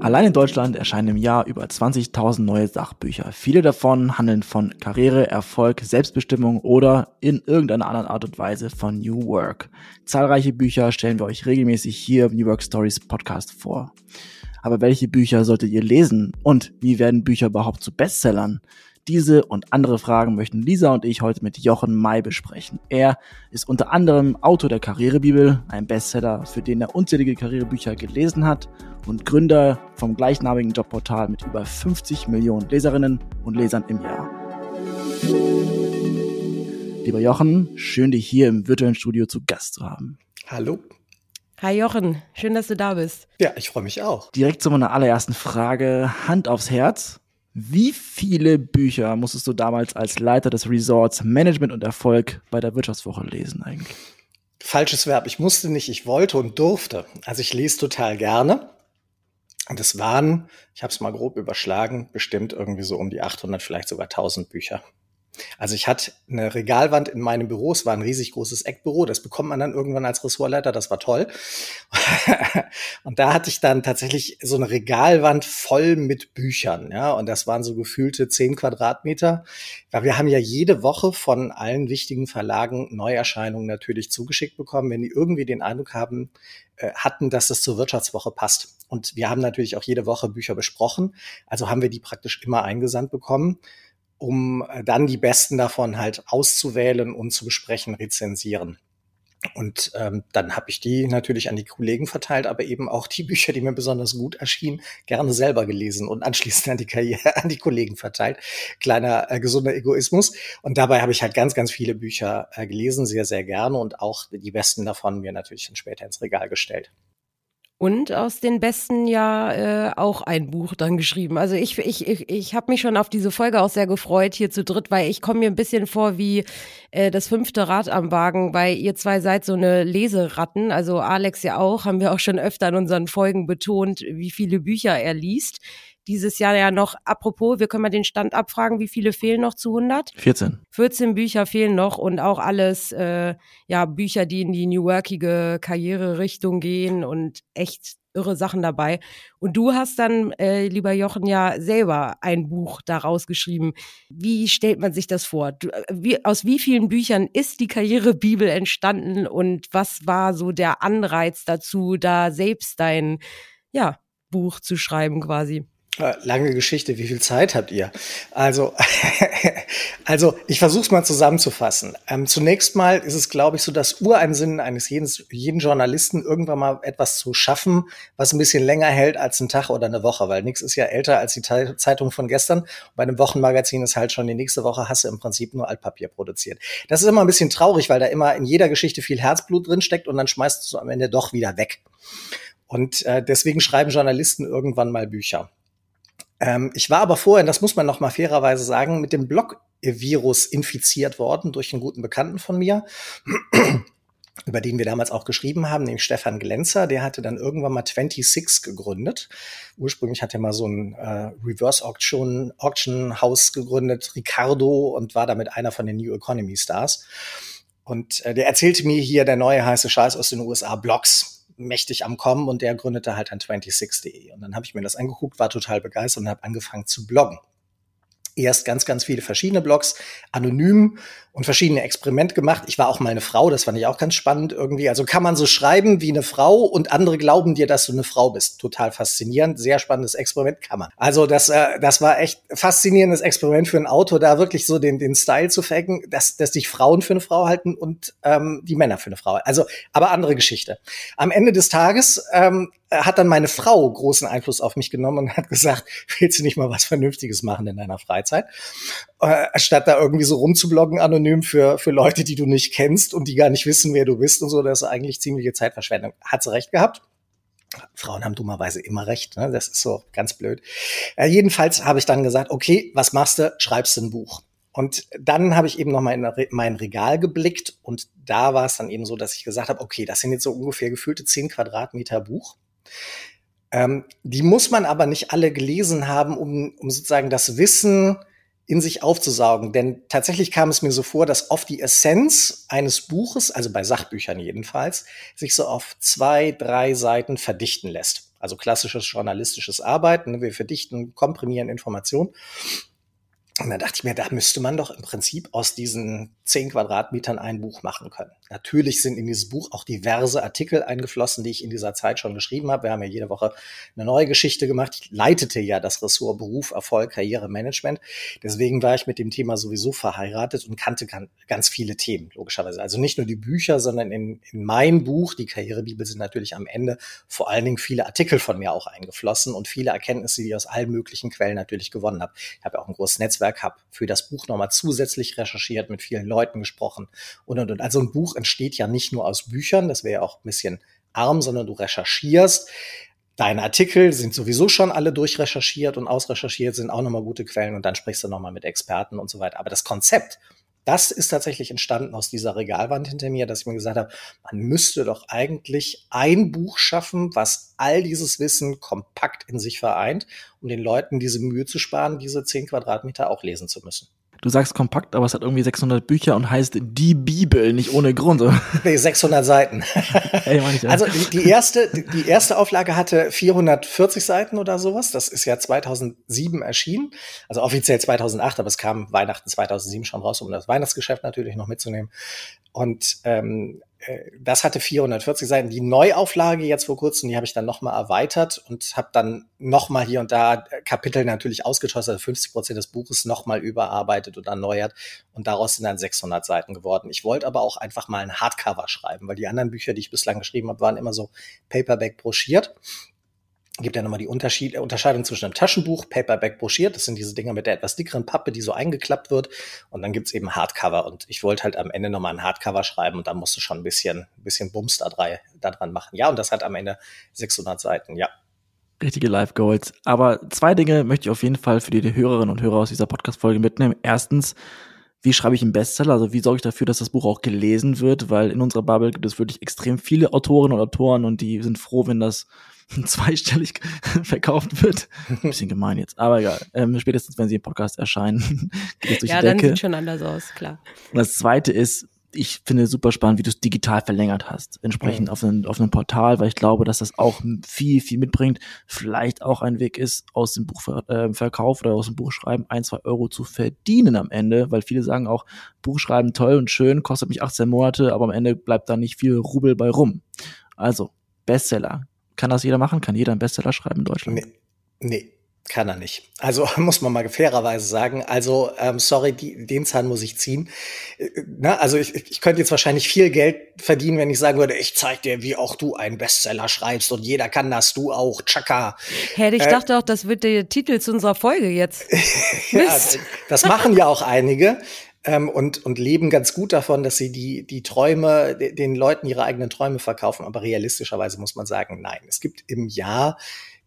Allein in Deutschland erscheinen im Jahr über 20.000 neue Sachbücher. Viele davon handeln von Karriere, Erfolg, Selbstbestimmung oder in irgendeiner anderen Art und Weise von New Work. Zahlreiche Bücher stellen wir euch regelmäßig hier im New Work Stories Podcast vor. Aber welche Bücher solltet ihr lesen und wie werden Bücher überhaupt zu Bestsellern? Diese und andere Fragen möchten Lisa und ich heute mit Jochen May besprechen. Er ist unter anderem Autor der Karrierebibel, ein Bestseller, für den er unzählige Karrierebücher gelesen hat und Gründer vom gleichnamigen Jobportal mit über 50 Millionen Leserinnen und Lesern im Jahr. Lieber Jochen, schön dich hier im virtuellen Studio zu Gast zu haben. Hallo. Hi Jochen, schön, dass du da bist. Ja, ich freue mich auch. Direkt zu meiner allerersten Frage, Hand aufs Herz. Wie viele Bücher musstest du damals als Leiter des Resorts Management und Erfolg bei der Wirtschaftswoche lesen eigentlich? Falsches Verb. Ich musste nicht, ich wollte und durfte. Also ich lese total gerne. Und es waren, ich habe es mal grob überschlagen, bestimmt irgendwie so um die 800, vielleicht sogar 1000 Bücher. Also ich hatte eine Regalwand in meinem Büro, es war ein riesig großes Eckbüro, das bekommt man dann irgendwann als Ressortleiter, das war toll. und da hatte ich dann tatsächlich so eine Regalwand voll mit Büchern, ja, und das waren so gefühlte zehn Quadratmeter. Weil wir haben ja jede Woche von allen wichtigen Verlagen Neuerscheinungen natürlich zugeschickt bekommen, wenn die irgendwie den Eindruck haben, äh, hatten, dass es zur Wirtschaftswoche passt. Und wir haben natürlich auch jede Woche Bücher besprochen, also haben wir die praktisch immer eingesandt bekommen um äh, dann die besten davon halt auszuwählen und zu besprechen, rezensieren. Und ähm, dann habe ich die natürlich an die Kollegen verteilt, aber eben auch die Bücher, die mir besonders gut erschienen, gerne selber gelesen und anschließend an die Karriere, an die Kollegen verteilt. Kleiner äh, gesunder Egoismus. Und dabei habe ich halt ganz, ganz viele Bücher äh, gelesen, sehr, sehr gerne und auch die besten davon mir natürlich dann später ins Regal gestellt und aus den besten ja äh, auch ein Buch dann geschrieben. Also ich, ich, ich, ich habe mich schon auf diese Folge auch sehr gefreut hier zu dritt, weil ich komme mir ein bisschen vor wie äh, das fünfte Rad am Wagen, weil ihr zwei seid so eine Leseratten. Also Alex ja auch, haben wir auch schon öfter in unseren Folgen betont, wie viele Bücher er liest dieses Jahr ja noch, apropos, wir können mal den Stand abfragen, wie viele fehlen noch zu 100? 14. 14 Bücher fehlen noch und auch alles, äh, ja, Bücher, die in die New Workige Karriererichtung gehen und echt irre Sachen dabei. Und du hast dann, äh, lieber Jochen, ja selber ein Buch daraus geschrieben. Wie stellt man sich das vor? Du, äh, wie, aus wie vielen Büchern ist die Karrierebibel entstanden und was war so der Anreiz dazu, da selbst dein, ja, Buch zu schreiben quasi? Lange Geschichte, wie viel Zeit habt ihr? Also, also ich versuche es mal zusammenzufassen. Ähm, zunächst mal ist es, glaube ich, so das Ureinsinnen eines jeden, jeden Journalisten, irgendwann mal etwas zu schaffen, was ein bisschen länger hält als ein Tag oder eine Woche, weil nichts ist ja älter als die Zeitung von gestern. bei einem Wochenmagazin ist halt schon die nächste Woche hast du im Prinzip nur Altpapier produziert. Das ist immer ein bisschen traurig, weil da immer in jeder Geschichte viel Herzblut drin steckt und dann schmeißt du am Ende doch wieder weg. Und äh, deswegen schreiben Journalisten irgendwann mal Bücher. Ähm, ich war aber vorher, das muss man noch mal fairerweise sagen, mit dem Blog-Virus infiziert worden durch einen guten Bekannten von mir über den wir damals auch geschrieben haben, nämlich Stefan Glenzer, der hatte dann irgendwann mal 26 gegründet. Ursprünglich hat er mal so ein äh, Reverse Auction, Auction House gegründet, Ricardo, und war damit einer von den New Economy Stars. Und äh, der erzählte mir hier, der neue heiße Scheiß aus den USA, Blogs mächtig am Kommen und der gründete halt dann 26.de. Und dann habe ich mir das angeguckt, war total begeistert und habe angefangen zu bloggen erst ganz, ganz viele verschiedene Blogs, anonym und verschiedene Experimente gemacht. Ich war auch mal eine Frau, das fand ich auch ganz spannend irgendwie. Also kann man so schreiben wie eine Frau und andere glauben dir, dass du eine Frau bist. Total faszinierend, sehr spannendes Experiment kann man. Also das, äh, das war echt faszinierendes Experiment für ein Autor, da wirklich so den, den Style zu faken, dass, dass sich Frauen für eine Frau halten und ähm, die Männer für eine Frau. Also, aber andere Geschichte. Am Ende des Tages ähm, hat dann meine Frau großen Einfluss auf mich genommen und hat gesagt, willst du nicht mal was Vernünftiges machen in deiner Freizeit? Äh, statt da irgendwie so rumzubloggen anonym für, für Leute, die du nicht kennst und die gar nicht wissen, wer du bist und so, das ist eigentlich ziemliche Zeitverschwendung. Hat sie recht gehabt? Frauen haben dummerweise immer recht, ne? das ist so ganz blöd. Äh, jedenfalls habe ich dann gesagt, okay, was machst du? Schreibst du ein Buch. Und dann habe ich eben noch mal in mein Regal geblickt und da war es dann eben so, dass ich gesagt habe, okay, das sind jetzt so ungefähr gefühlte zehn Quadratmeter Buch. Ähm, die muss man aber nicht alle gelesen haben, um, um sozusagen das Wissen in sich aufzusaugen. Denn tatsächlich kam es mir so vor, dass oft die Essenz eines Buches, also bei Sachbüchern jedenfalls, sich so auf zwei, drei Seiten verdichten lässt. Also klassisches journalistisches Arbeiten. Wir verdichten, komprimieren Informationen. Und dann dachte ich mir, da müsste man doch im Prinzip aus diesen zehn Quadratmetern ein Buch machen können. Natürlich sind in dieses Buch auch diverse Artikel eingeflossen, die ich in dieser Zeit schon geschrieben habe. Wir haben ja jede Woche eine neue Geschichte gemacht. Ich leitete ja das Ressort Beruf, Erfolg, Karriere, Management. Deswegen war ich mit dem Thema sowieso verheiratet und kannte ganz viele Themen, logischerweise. Also nicht nur die Bücher, sondern in, in mein Buch, die Karrierebibel, sind natürlich am Ende vor allen Dingen viele Artikel von mir auch eingeflossen und viele Erkenntnisse, die ich aus allen möglichen Quellen natürlich gewonnen habe. Ich habe ja auch ein großes Netzwerk habe, für das Buch nochmal zusätzlich recherchiert, mit vielen Leuten gesprochen und, und, und. Also ein Buch entsteht ja nicht nur aus Büchern, das wäre ja auch ein bisschen arm, sondern du recherchierst. Deine Artikel sind sowieso schon alle durchrecherchiert und ausrecherchiert, sind auch nochmal gute Quellen und dann sprichst du nochmal mit Experten und so weiter. Aber das Konzept, das ist tatsächlich entstanden aus dieser Regalwand hinter mir, dass ich mir gesagt habe, man müsste doch eigentlich ein Buch schaffen, was all dieses Wissen kompakt in sich vereint, um den Leuten diese Mühe zu sparen, diese zehn Quadratmeter auch lesen zu müssen. Du sagst kompakt, aber es hat irgendwie 600 Bücher und heißt die Bibel, nicht ohne Grund. Nee, 600 Seiten. Hey, ich, ja. Also die erste, die erste Auflage hatte 440 Seiten oder sowas. Das ist ja 2007 erschienen. Also offiziell 2008, aber es kam Weihnachten 2007 schon raus, um das Weihnachtsgeschäft natürlich noch mitzunehmen. Und ähm, äh, das hatte 440 Seiten. Die Neuauflage jetzt vor kurzem, die habe ich dann nochmal erweitert und habe dann nochmal hier und da Kapitel natürlich ausgetauscht, also 50 Prozent des Buches nochmal überarbeitet und erneuert und daraus sind dann 600 Seiten geworden. Ich wollte aber auch einfach mal ein Hardcover schreiben, weil die anderen Bücher, die ich bislang geschrieben habe, waren immer so Paperback broschiert gibt ja nochmal die Unterschied, Unterscheidung zwischen einem Taschenbuch, Paperback broschiert, das sind diese Dinger mit der etwas dickeren Pappe, die so eingeklappt wird. Und dann gibt's eben Hardcover. Und ich wollte halt am Ende nochmal ein Hardcover schreiben und da musste schon ein bisschen, bisschen Bums da, drei, da dran machen. Ja, und das hat am Ende 600 Seiten, ja. Richtige Live Goals. Aber zwei Dinge möchte ich auf jeden Fall für die Hörerinnen und Hörer aus dieser Podcast-Folge mitnehmen. Erstens, wie schreibe ich einen Bestseller? Also wie sorge ich dafür, dass das Buch auch gelesen wird? Weil in unserer Bubble gibt es wirklich extrem viele Autorinnen und Autoren und die sind froh, wenn das zweistellig verkauft wird. Ein bisschen gemein jetzt, aber egal. Ähm, spätestens, wenn sie im Podcast erscheinen, geht es durch ja, die Decke. dann sieht schon anders aus, klar. Und das Zweite ist, ich finde super spannend, wie du es digital verlängert hast, entsprechend mhm. auf, einem, auf einem Portal, weil ich glaube, dass das auch viel, viel mitbringt. Vielleicht auch ein Weg ist, aus dem Buchverkauf äh, oder aus dem Buchschreiben ein, zwei Euro zu verdienen am Ende, weil viele sagen auch, Buchschreiben toll und schön, kostet mich 18 Monate, aber am Ende bleibt da nicht viel Rubel bei rum. Also, Bestseller, kann das jeder machen? Kann jeder einen Bestseller schreiben in Deutschland? Nee, nee kann er nicht. Also muss man mal fairerweise sagen. Also, ähm, sorry, die, den Zahn muss ich ziehen. Äh, na, also ich, ich könnte jetzt wahrscheinlich viel Geld verdienen, wenn ich sagen würde, ich zeig dir, wie auch du einen Bestseller schreibst und jeder kann das, du auch. Chaka. Hä, ich äh, dachte auch, das wird der Titel zu unserer Folge jetzt. ja, das machen ja auch einige. Ähm, und, und leben ganz gut davon, dass sie die, die Träume, den Leuten ihre eigenen Träume verkaufen. Aber realistischerweise muss man sagen, nein. Es gibt im Jahr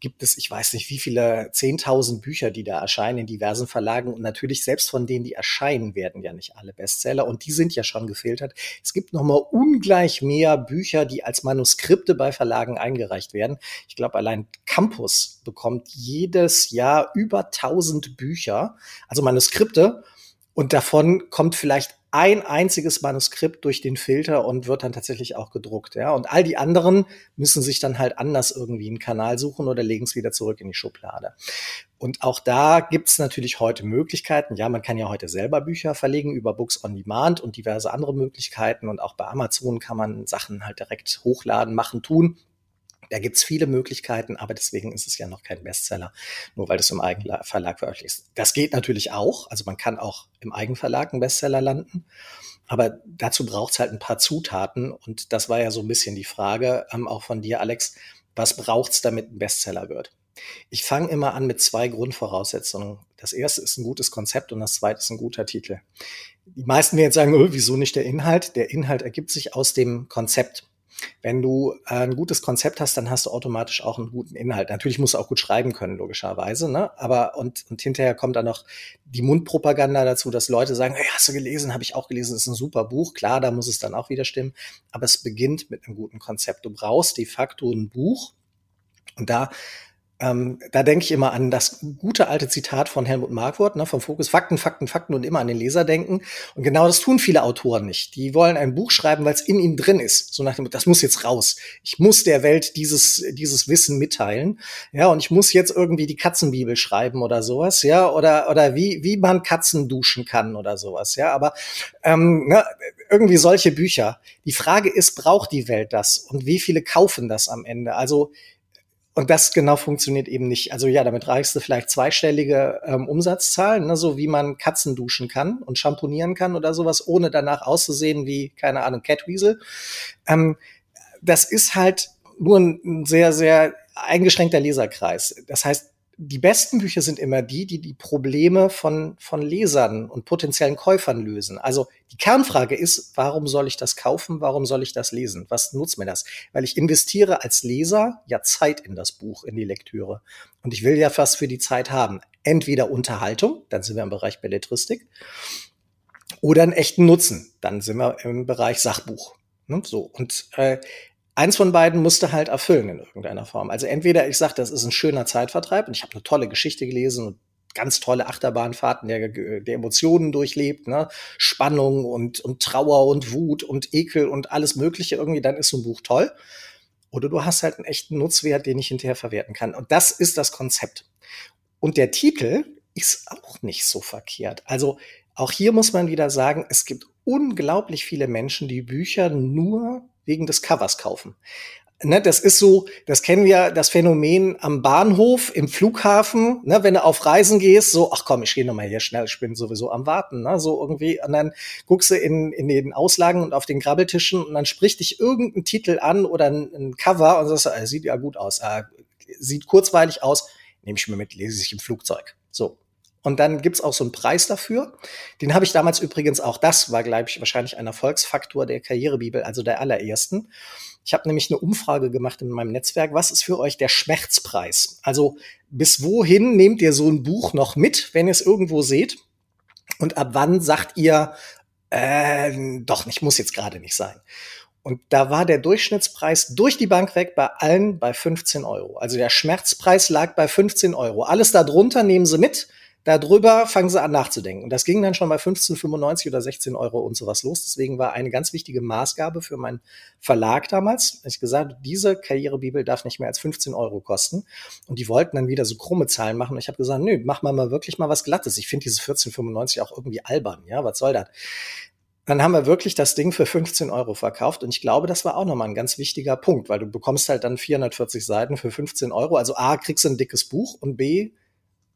gibt es, ich weiß nicht, wie viele 10.000 Bücher, die da erscheinen in diversen Verlagen. Und natürlich selbst von denen, die erscheinen, werden ja nicht alle Bestseller. Und die sind ja schon gefiltert. Es gibt noch mal ungleich mehr Bücher, die als Manuskripte bei Verlagen eingereicht werden. Ich glaube, allein Campus bekommt jedes Jahr über 1000 Bücher, also Manuskripte. Und davon kommt vielleicht ein einziges Manuskript durch den Filter und wird dann tatsächlich auch gedruckt. Ja? Und all die anderen müssen sich dann halt anders irgendwie einen Kanal suchen oder legen es wieder zurück in die Schublade. Und auch da gibt's natürlich heute Möglichkeiten. Ja, man kann ja heute selber Bücher verlegen über Books on Demand und diverse andere Möglichkeiten. Und auch bei Amazon kann man Sachen halt direkt hochladen, machen, tun. Da gibt's viele Möglichkeiten, aber deswegen ist es ja noch kein Bestseller, nur weil es im Eigenverlag veröffentlicht ist. Das geht natürlich auch. Also man kann auch im Eigenverlag einen Bestseller landen. Aber dazu braucht's halt ein paar Zutaten. Und das war ja so ein bisschen die Frage, ähm, auch von dir, Alex. Was braucht's, damit ein Bestseller wird? Ich fange immer an mit zwei Grundvoraussetzungen. Das erste ist ein gutes Konzept und das zweite ist ein guter Titel. Die meisten werden jetzt sagen, oh, wieso nicht der Inhalt? Der Inhalt ergibt sich aus dem Konzept. Wenn du äh, ein gutes Konzept hast, dann hast du automatisch auch einen guten Inhalt. Natürlich musst du auch gut schreiben können, logischerweise, ne? Aber und, und hinterher kommt dann noch die Mundpropaganda dazu, dass Leute sagen, hey, hast du gelesen? Habe ich auch gelesen, ist ein super Buch. Klar, da muss es dann auch wieder stimmen. Aber es beginnt mit einem guten Konzept. Du brauchst de facto ein Buch und da ähm, da denke ich immer an das gute alte Zitat von Helmut Markwort, ne, vom Fokus Fakten, Fakten, Fakten und immer an den Leser denken. Und genau das tun viele Autoren nicht. Die wollen ein Buch schreiben, weil es in ihnen drin ist. So nach dem, das muss jetzt raus. Ich muss der Welt dieses, dieses Wissen mitteilen. Ja, und ich muss jetzt irgendwie die Katzenbibel schreiben oder sowas. Ja, oder, oder wie, wie man Katzen duschen kann oder sowas. Ja, aber ähm, ne, irgendwie solche Bücher. Die Frage ist, braucht die Welt das? Und wie viele kaufen das am Ende? Also, und das genau funktioniert eben nicht. Also ja, damit reichst du vielleicht zweistellige ähm, Umsatzzahlen, ne, so wie man Katzen duschen kann und shampoonieren kann oder sowas, ohne danach auszusehen wie, keine Ahnung, Catweasel. Ähm, das ist halt nur ein sehr, sehr eingeschränkter Leserkreis. Das heißt, die besten Bücher sind immer die, die die Probleme von, von Lesern und potenziellen Käufern lösen. Also die Kernfrage ist, warum soll ich das kaufen? Warum soll ich das lesen? Was nutzt mir das? Weil ich investiere als Leser ja Zeit in das Buch, in die Lektüre. Und ich will ja was für die Zeit haben. Entweder Unterhaltung, dann sind wir im Bereich Belletristik, oder einen echten Nutzen, dann sind wir im Bereich Sachbuch. Ne? So. Und äh, eins von beiden musste halt erfüllen in irgendeiner Form. Also entweder ich sage, das ist ein schöner Zeitvertreib und ich habe eine tolle Geschichte gelesen und ganz tolle Achterbahnfahrten der, der Emotionen durchlebt, ne? Spannung und, und Trauer und Wut und Ekel und alles Mögliche irgendwie, dann ist so ein Buch toll. Oder du hast halt einen echten Nutzwert, den ich hinterher verwerten kann. Und das ist das Konzept. Und der Titel ist auch nicht so verkehrt. Also auch hier muss man wieder sagen, es gibt unglaublich viele Menschen, die Bücher nur wegen des Covers kaufen. Ne, das ist so, das kennen wir, das Phänomen am Bahnhof, im Flughafen, ne, wenn du auf Reisen gehst, so, ach komm, ich gehe nochmal hier schnell, ich bin sowieso am Warten, ne, so irgendwie, und dann guckst du in, in den Auslagen und auf den Grabbeltischen und dann spricht dich irgendein Titel an oder ein, ein Cover und sagst, äh, sieht ja gut aus, äh, sieht kurzweilig aus, nehme ich mir mit, lese ich im Flugzeug. So. Und dann gibt's auch so einen Preis dafür. Den habe ich damals übrigens auch, das war, glaube ich, wahrscheinlich ein Erfolgsfaktor der Karrierebibel, also der allerersten. Ich habe nämlich eine Umfrage gemacht in meinem Netzwerk. Was ist für euch der Schmerzpreis? Also bis wohin nehmt ihr so ein Buch noch mit, wenn ihr es irgendwo seht? Und ab wann sagt ihr, äh, doch, nicht, muss jetzt gerade nicht sein. Und da war der Durchschnittspreis durch die Bank weg bei allen bei 15 Euro. Also der Schmerzpreis lag bei 15 Euro. Alles darunter nehmen sie mit. Darüber fangen sie an nachzudenken. Und das ging dann schon bei 15,95 oder 16 Euro und sowas los. Deswegen war eine ganz wichtige Maßgabe für meinen Verlag damals, ich gesagt, diese Karrierebibel darf nicht mehr als 15 Euro kosten. Und die wollten dann wieder so krumme Zahlen machen. Und ich habe gesagt, nö, mach mal, mal wirklich mal was Glattes. Ich finde dieses 14,95 auch irgendwie albern. Ja, was soll das? Dann haben wir wirklich das Ding für 15 Euro verkauft. Und ich glaube, das war auch nochmal ein ganz wichtiger Punkt, weil du bekommst halt dann 440 Seiten für 15 Euro. Also A, kriegst du ein dickes Buch und B,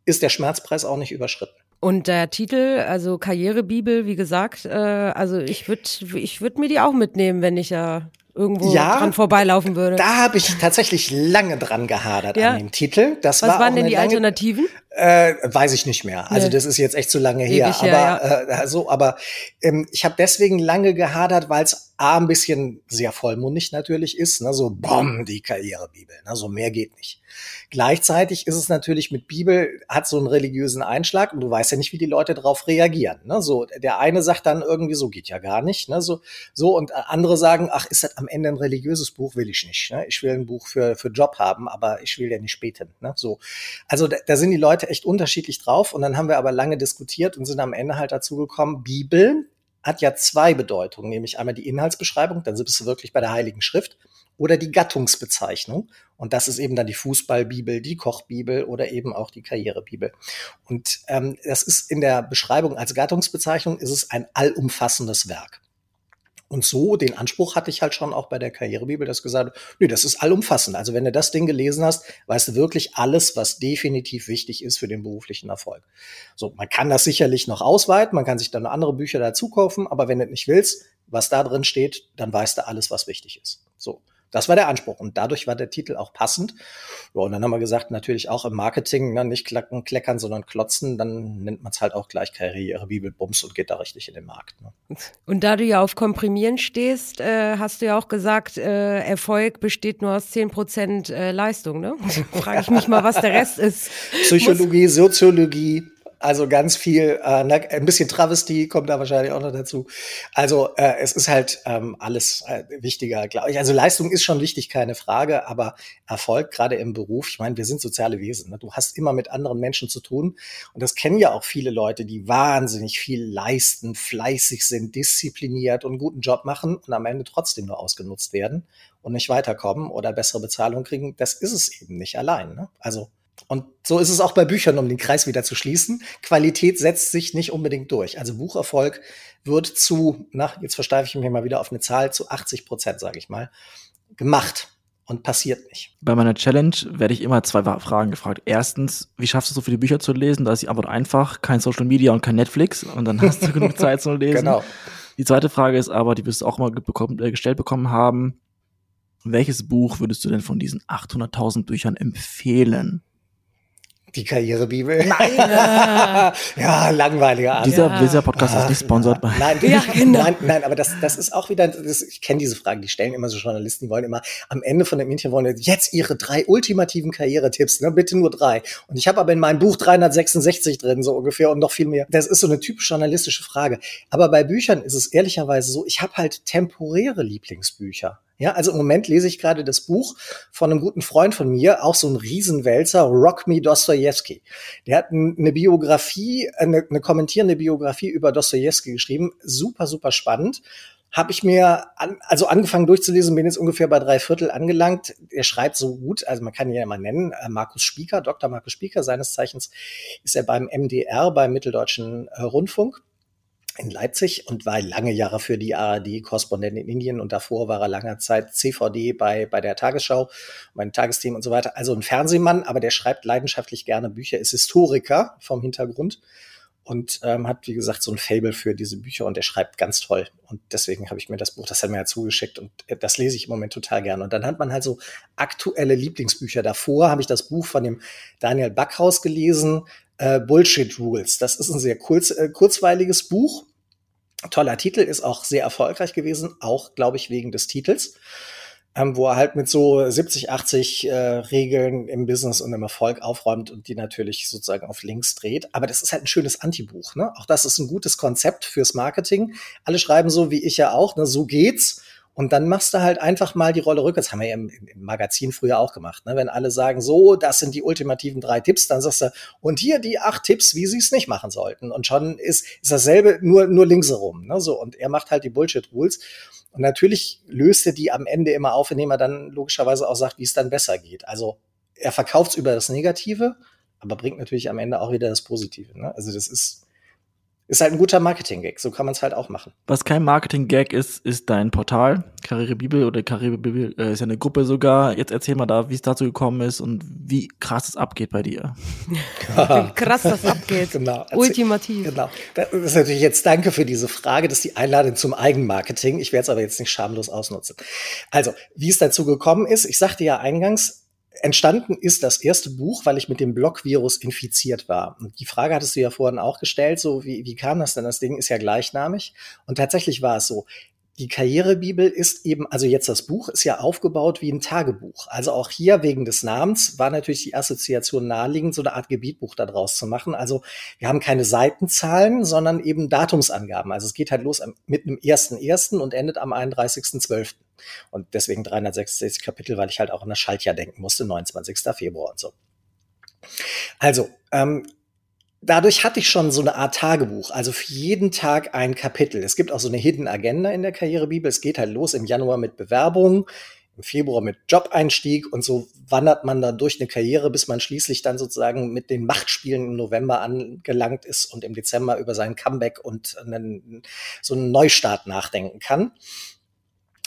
ist der Schmerzpreis auch nicht überschritten. Und der Titel, also Karrierebibel, wie gesagt, äh, also ich würde ich würd mir die auch mitnehmen, wenn ich ja irgendwo ja, dran vorbeilaufen würde. Da habe ich tatsächlich lange dran gehadert ja. an dem Titel. Das Was war waren denn die Alternativen? Äh, weiß ich nicht mehr. Also nee. das ist jetzt echt zu lange her. Ewig, aber ja, ja. Äh, so, aber ähm, ich habe deswegen lange gehadert, weil es A ein bisschen sehr vollmundig natürlich ist, ne? so bom, die Karrierebibel, ne? so mehr geht nicht. Gleichzeitig ist es natürlich mit Bibel, hat so einen religiösen Einschlag und du weißt ja nicht, wie die Leute darauf reagieren. Ne? So, der eine sagt dann irgendwie, so geht ja gar nicht. Ne? So, so und andere sagen, ach, ist das am Ende ein religiöses Buch? Will ich nicht. Ne? Ich will ein Buch für, für Job haben, aber ich will ja nicht beten. Ne? So. Also da, da sind die Leute echt unterschiedlich drauf und dann haben wir aber lange diskutiert und sind am Ende halt dazu gekommen, Bibel hat ja zwei Bedeutungen, nämlich einmal die Inhaltsbeschreibung, dann bist du wirklich bei der Heiligen Schrift, oder die Gattungsbezeichnung. Und das ist eben dann die Fußballbibel, die Kochbibel oder eben auch die Karrierebibel. Und ähm, das ist in der Beschreibung als Gattungsbezeichnung ist es ein allumfassendes Werk. Und so den Anspruch hatte ich halt schon auch bei der Karrierebibel, dass gesagt, nö, das ist allumfassend. Also wenn du das Ding gelesen hast, weißt du wirklich alles, was definitiv wichtig ist für den beruflichen Erfolg. So, man kann das sicherlich noch ausweiten, man kann sich dann andere Bücher dazu kaufen, aber wenn du nicht willst, was da drin steht, dann weißt du alles, was wichtig ist. So. Das war der Anspruch und dadurch war der Titel auch passend. Ja, und dann haben wir gesagt, natürlich auch im Marketing, ne, nicht klacken, kleckern, sondern klotzen, dann nennt man es halt auch gleich Karriere, Bibelbums und geht da richtig in den Markt. Ne. Und da du ja auf Komprimieren stehst, äh, hast du ja auch gesagt, äh, Erfolg besteht nur aus 10 Prozent äh, Leistung. Ne? Frage ich mich mal, was der Rest ist. Psychologie, Soziologie, Also ganz viel, äh, ein bisschen Travestie kommt da wahrscheinlich auch noch dazu. Also äh, es ist halt ähm, alles äh, wichtiger, glaube ich. Also Leistung ist schon wichtig, keine Frage, aber Erfolg gerade im Beruf, ich meine, wir sind soziale Wesen. Ne? Du hast immer mit anderen Menschen zu tun und das kennen ja auch viele Leute, die wahnsinnig viel leisten, fleißig sind, diszipliniert und einen guten Job machen und am Ende trotzdem nur ausgenutzt werden und nicht weiterkommen oder bessere Bezahlung kriegen. Das ist es eben nicht allein. Ne? Also und so ist es auch bei Büchern, um den Kreis wieder zu schließen. Qualität setzt sich nicht unbedingt durch. Also Bucherfolg wird zu, na, jetzt versteife ich mich mal wieder auf eine Zahl, zu 80 Prozent, sage ich mal, gemacht und passiert nicht. Bei meiner Challenge werde ich immer zwei Fragen gefragt. Erstens, wie schaffst du so viele Bücher zu lesen? Da ist die Antwort einfach, kein Social Media und kein Netflix und dann hast du genug Zeit zu lesen. Genau. Die zweite Frage ist aber, die wirst du auch mal bekommen, äh, gestellt bekommen haben. Welches Buch würdest du denn von diesen 800.000 Büchern empfehlen? Die Karrierebibel. Nein. ja, langweiliger Art. Dieser, ja. dieser Podcast ist nicht sponsert bei. Nein, ja, genau. nein, nein, aber das, das ist auch wieder, das, ich kenne diese Fragen, die stellen immer so Journalisten, die wollen immer am Ende von dem Interview wollen jetzt ihre drei ultimativen Karrieretipps, ne, bitte nur drei. Und ich habe aber in meinem Buch 366 drin, so ungefähr, und noch viel mehr. Das ist so eine typisch journalistische Frage. Aber bei Büchern ist es ehrlicherweise so, ich habe halt temporäre Lieblingsbücher. Ja, also im Moment lese ich gerade das Buch von einem guten Freund von mir, auch so ein Riesenwälzer, Rock Me Dostoevsky. Der hat eine Biografie, eine, eine kommentierende Biografie über Dostoevsky geschrieben. Super, super spannend. Habe ich mir an, also angefangen durchzulesen, bin jetzt ungefähr bei drei Viertel angelangt. Er schreibt so gut, also man kann ihn ja mal nennen, äh, Markus Spieker, Dr. Markus Spieker, seines Zeichens ist er beim MDR, beim Mitteldeutschen äh, Rundfunk in Leipzig und war lange Jahre für die ARD Korrespondent in Indien und davor war er lange Zeit CVD bei, bei der Tagesschau, mein Tagesteam und so weiter. Also ein Fernsehmann, aber der schreibt leidenschaftlich gerne Bücher, ist Historiker vom Hintergrund und ähm, hat, wie gesagt, so ein Fable für diese Bücher und er schreibt ganz toll. Und deswegen habe ich mir das Buch, das hat mir ja zugeschickt und äh, das lese ich im Moment total gerne. Und dann hat man halt so aktuelle Lieblingsbücher. Davor habe ich das Buch von dem Daniel Backhaus gelesen, äh, Bullshit Rules. Das ist ein sehr kurz, äh, kurzweiliges Buch. Toller Titel, ist auch sehr erfolgreich gewesen, auch, glaube ich, wegen des Titels. Ähm, wo er halt mit so 70, 80 äh, Regeln im Business und im Erfolg aufräumt und die natürlich sozusagen auf links dreht. Aber das ist halt ein schönes Antibuch. Ne? Auch das ist ein gutes Konzept fürs Marketing. Alle schreiben so, wie ich ja auch, ne? so geht's. Und dann machst du halt einfach mal die Rolle rückwärts. Haben wir ja im, im Magazin früher auch gemacht. Ne? Wenn alle sagen, so, das sind die ultimativen drei Tipps, dann sagst du, und hier die acht Tipps, wie sie es nicht machen sollten. Und schon ist, ist dasselbe, nur, nur links herum. Ne? So, und er macht halt die Bullshit-Rules. Und natürlich löst er die am Ende immer auf, indem er dann logischerweise auch sagt, wie es dann besser geht. Also er verkauft über das Negative, aber bringt natürlich am Ende auch wieder das Positive. Ne? Also das ist ist halt ein guter Marketing-Gag. So kann man es halt auch machen. Was kein Marketing-Gag ist, ist dein Portal. Karriere Bibel oder Karriere Bibel äh, ist ja eine Gruppe sogar. Jetzt erzähl mal da, wie es dazu gekommen ist und wie krass es abgeht bei dir. wie krass das abgeht. genau. Ultimativ. Genau. Das ist natürlich jetzt danke für diese Frage. Das ist die Einladung zum Eigenmarketing. Ich werde es aber jetzt nicht schamlos ausnutzen. Also, wie es dazu gekommen ist, ich sagte ja eingangs, Entstanden ist das erste Buch, weil ich mit dem Block-Virus infiziert war. Und die Frage hattest du ja vorhin auch gestellt, so wie, wie kam das denn? Das Ding ist ja gleichnamig. Und tatsächlich war es so. Die Karrierebibel ist eben, also jetzt das Buch ist ja aufgebaut wie ein Tagebuch. Also auch hier wegen des Namens war natürlich die Assoziation naheliegend, so eine Art Gebietbuch daraus zu machen. Also wir haben keine Seitenzahlen, sondern eben Datumsangaben. Also es geht halt los mit einem ersten ersten und endet am 31.12. Und deswegen 366 Kapitel, weil ich halt auch an das Schaltjahr denken musste, 29. Februar und so. Also, ähm, dadurch hatte ich schon so eine Art Tagebuch, also für jeden Tag ein Kapitel. Es gibt auch so eine Hidden Agenda in der Karrierebibel. Es geht halt los im Januar mit Bewerbungen, im Februar mit Job-Einstieg und so wandert man da durch eine Karriere, bis man schließlich dann sozusagen mit den Machtspielen im November angelangt ist und im Dezember über sein Comeback und einen, so einen Neustart nachdenken kann.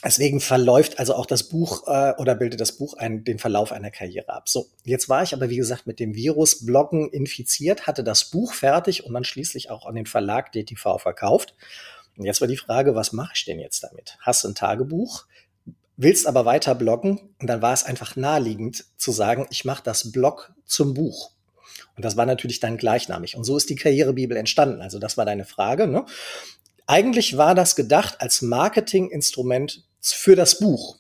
Deswegen verläuft also auch das Buch äh, oder bildet das Buch einen, den Verlauf einer Karriere ab. So, jetzt war ich aber wie gesagt mit dem Virus Bloggen infiziert, hatte das Buch fertig und dann schließlich auch an den Verlag DTV verkauft. Und jetzt war die Frage, was mache ich denn jetzt damit? Hast du ein Tagebuch, willst aber weiter bloggen und dann war es einfach naheliegend zu sagen, ich mache das Blog zum Buch. Und das war natürlich dann gleichnamig. Und so ist die Karrierebibel entstanden. Also das war deine Frage. Ne? Eigentlich war das gedacht als Marketinginstrument für das Buch.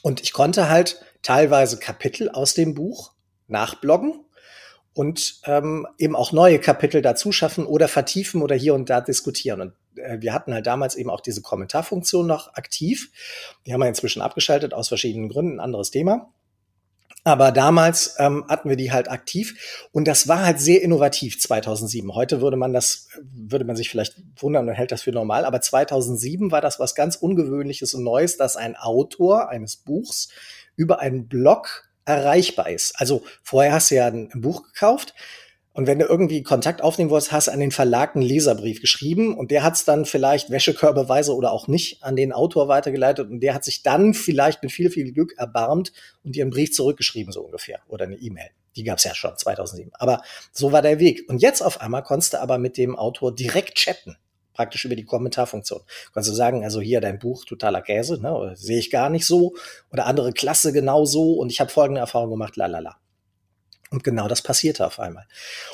Und ich konnte halt teilweise Kapitel aus dem Buch nachbloggen und ähm, eben auch neue Kapitel dazu schaffen oder vertiefen oder hier und da diskutieren. Und äh, wir hatten halt damals eben auch diese Kommentarfunktion noch aktiv. Die haben wir inzwischen abgeschaltet aus verschiedenen Gründen, anderes Thema. Aber damals ähm, hatten wir die halt aktiv und das war halt sehr innovativ 2007. Heute würde man das, würde man sich vielleicht wundern und hält das für normal. Aber 2007 war das was ganz Ungewöhnliches und Neues, dass ein Autor eines Buchs über einen Blog erreichbar ist. Also vorher hast du ja ein, ein Buch gekauft und wenn du irgendwie Kontakt aufnehmen wolltest, hast du an den Verlag einen Leserbrief geschrieben und der hat es dann vielleicht wäschekörbeweise oder auch nicht an den Autor weitergeleitet und der hat sich dann vielleicht mit viel, viel Glück erbarmt und dir einen Brief zurückgeschrieben, so ungefähr, oder eine E-Mail. Die gab es ja schon 2007. Aber so war der Weg. Und jetzt auf einmal konntest du aber mit dem Autor direkt chatten praktisch über die Kommentarfunktion. Kannst du sagen, also hier dein Buch totaler Käse, ne, sehe ich gar nicht so oder andere Klasse genau so und ich habe folgende Erfahrung gemacht, lalala. Und genau das passierte auf einmal.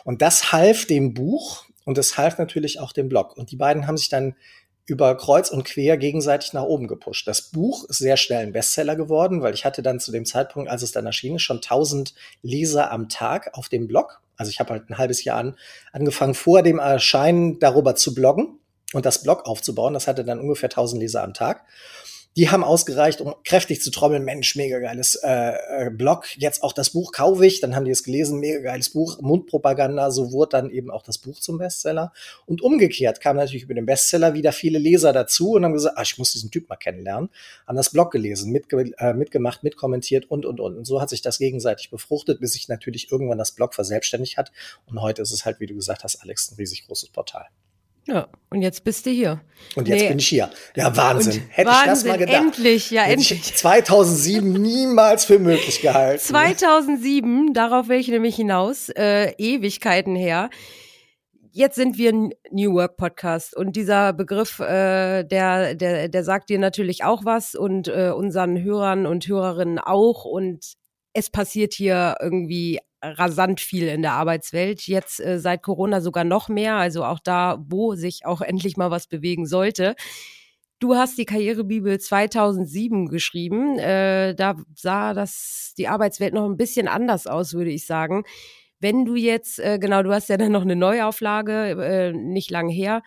Und das half dem Buch und es half natürlich auch dem Blog. Und die beiden haben sich dann über kreuz und quer gegenseitig nach oben gepusht. Das Buch ist sehr schnell ein Bestseller geworden, weil ich hatte dann zu dem Zeitpunkt, als es dann erschien schon 1000 Leser am Tag auf dem Blog. Also ich habe halt ein halbes Jahr an, angefangen, vor dem Erscheinen darüber zu bloggen und das Blog aufzubauen. Das hatte dann ungefähr 1000 Leser am Tag die haben ausgereicht, um kräftig zu trommeln. Mensch, mega geiles äh, äh, Blog. Jetzt auch das Buch kaufe ich. Dann haben die es gelesen, mega geiles Buch, Mundpropaganda. So wurde dann eben auch das Buch zum Bestseller. Und umgekehrt kamen natürlich über den Bestseller wieder viele Leser dazu und haben gesagt, ah, ich muss diesen Typ mal kennenlernen. Haben das Blog gelesen, mitge äh, mitgemacht, mitkommentiert und, und, und. Und so hat sich das gegenseitig befruchtet, bis sich natürlich irgendwann das Blog verselbstständigt hat. Und heute ist es halt, wie du gesagt hast, Alex, ein riesig großes Portal. Ja, und jetzt bist du hier. Und jetzt nee. bin ich hier. Ja, Wahnsinn. Hätte Wahnsinn, ich das mal gedacht. Endlich, ja, Hätte endlich. Ich 2007 niemals für möglich gehalten. 2007, darauf will ich nämlich hinaus, äh, Ewigkeiten her. Jetzt sind wir ein New Work Podcast und dieser Begriff, äh, der, der, der sagt dir natürlich auch was und äh, unseren Hörern und Hörerinnen auch und es passiert hier irgendwie rasant viel in der Arbeitswelt. Jetzt äh, seit Corona sogar noch mehr, also auch da, wo sich auch endlich mal was bewegen sollte. Du hast die Karrierebibel 2007 geschrieben. Äh, da sah das die Arbeitswelt noch ein bisschen anders aus, würde ich sagen. Wenn du jetzt, äh, genau, du hast ja dann noch eine Neuauflage, äh, nicht lang her.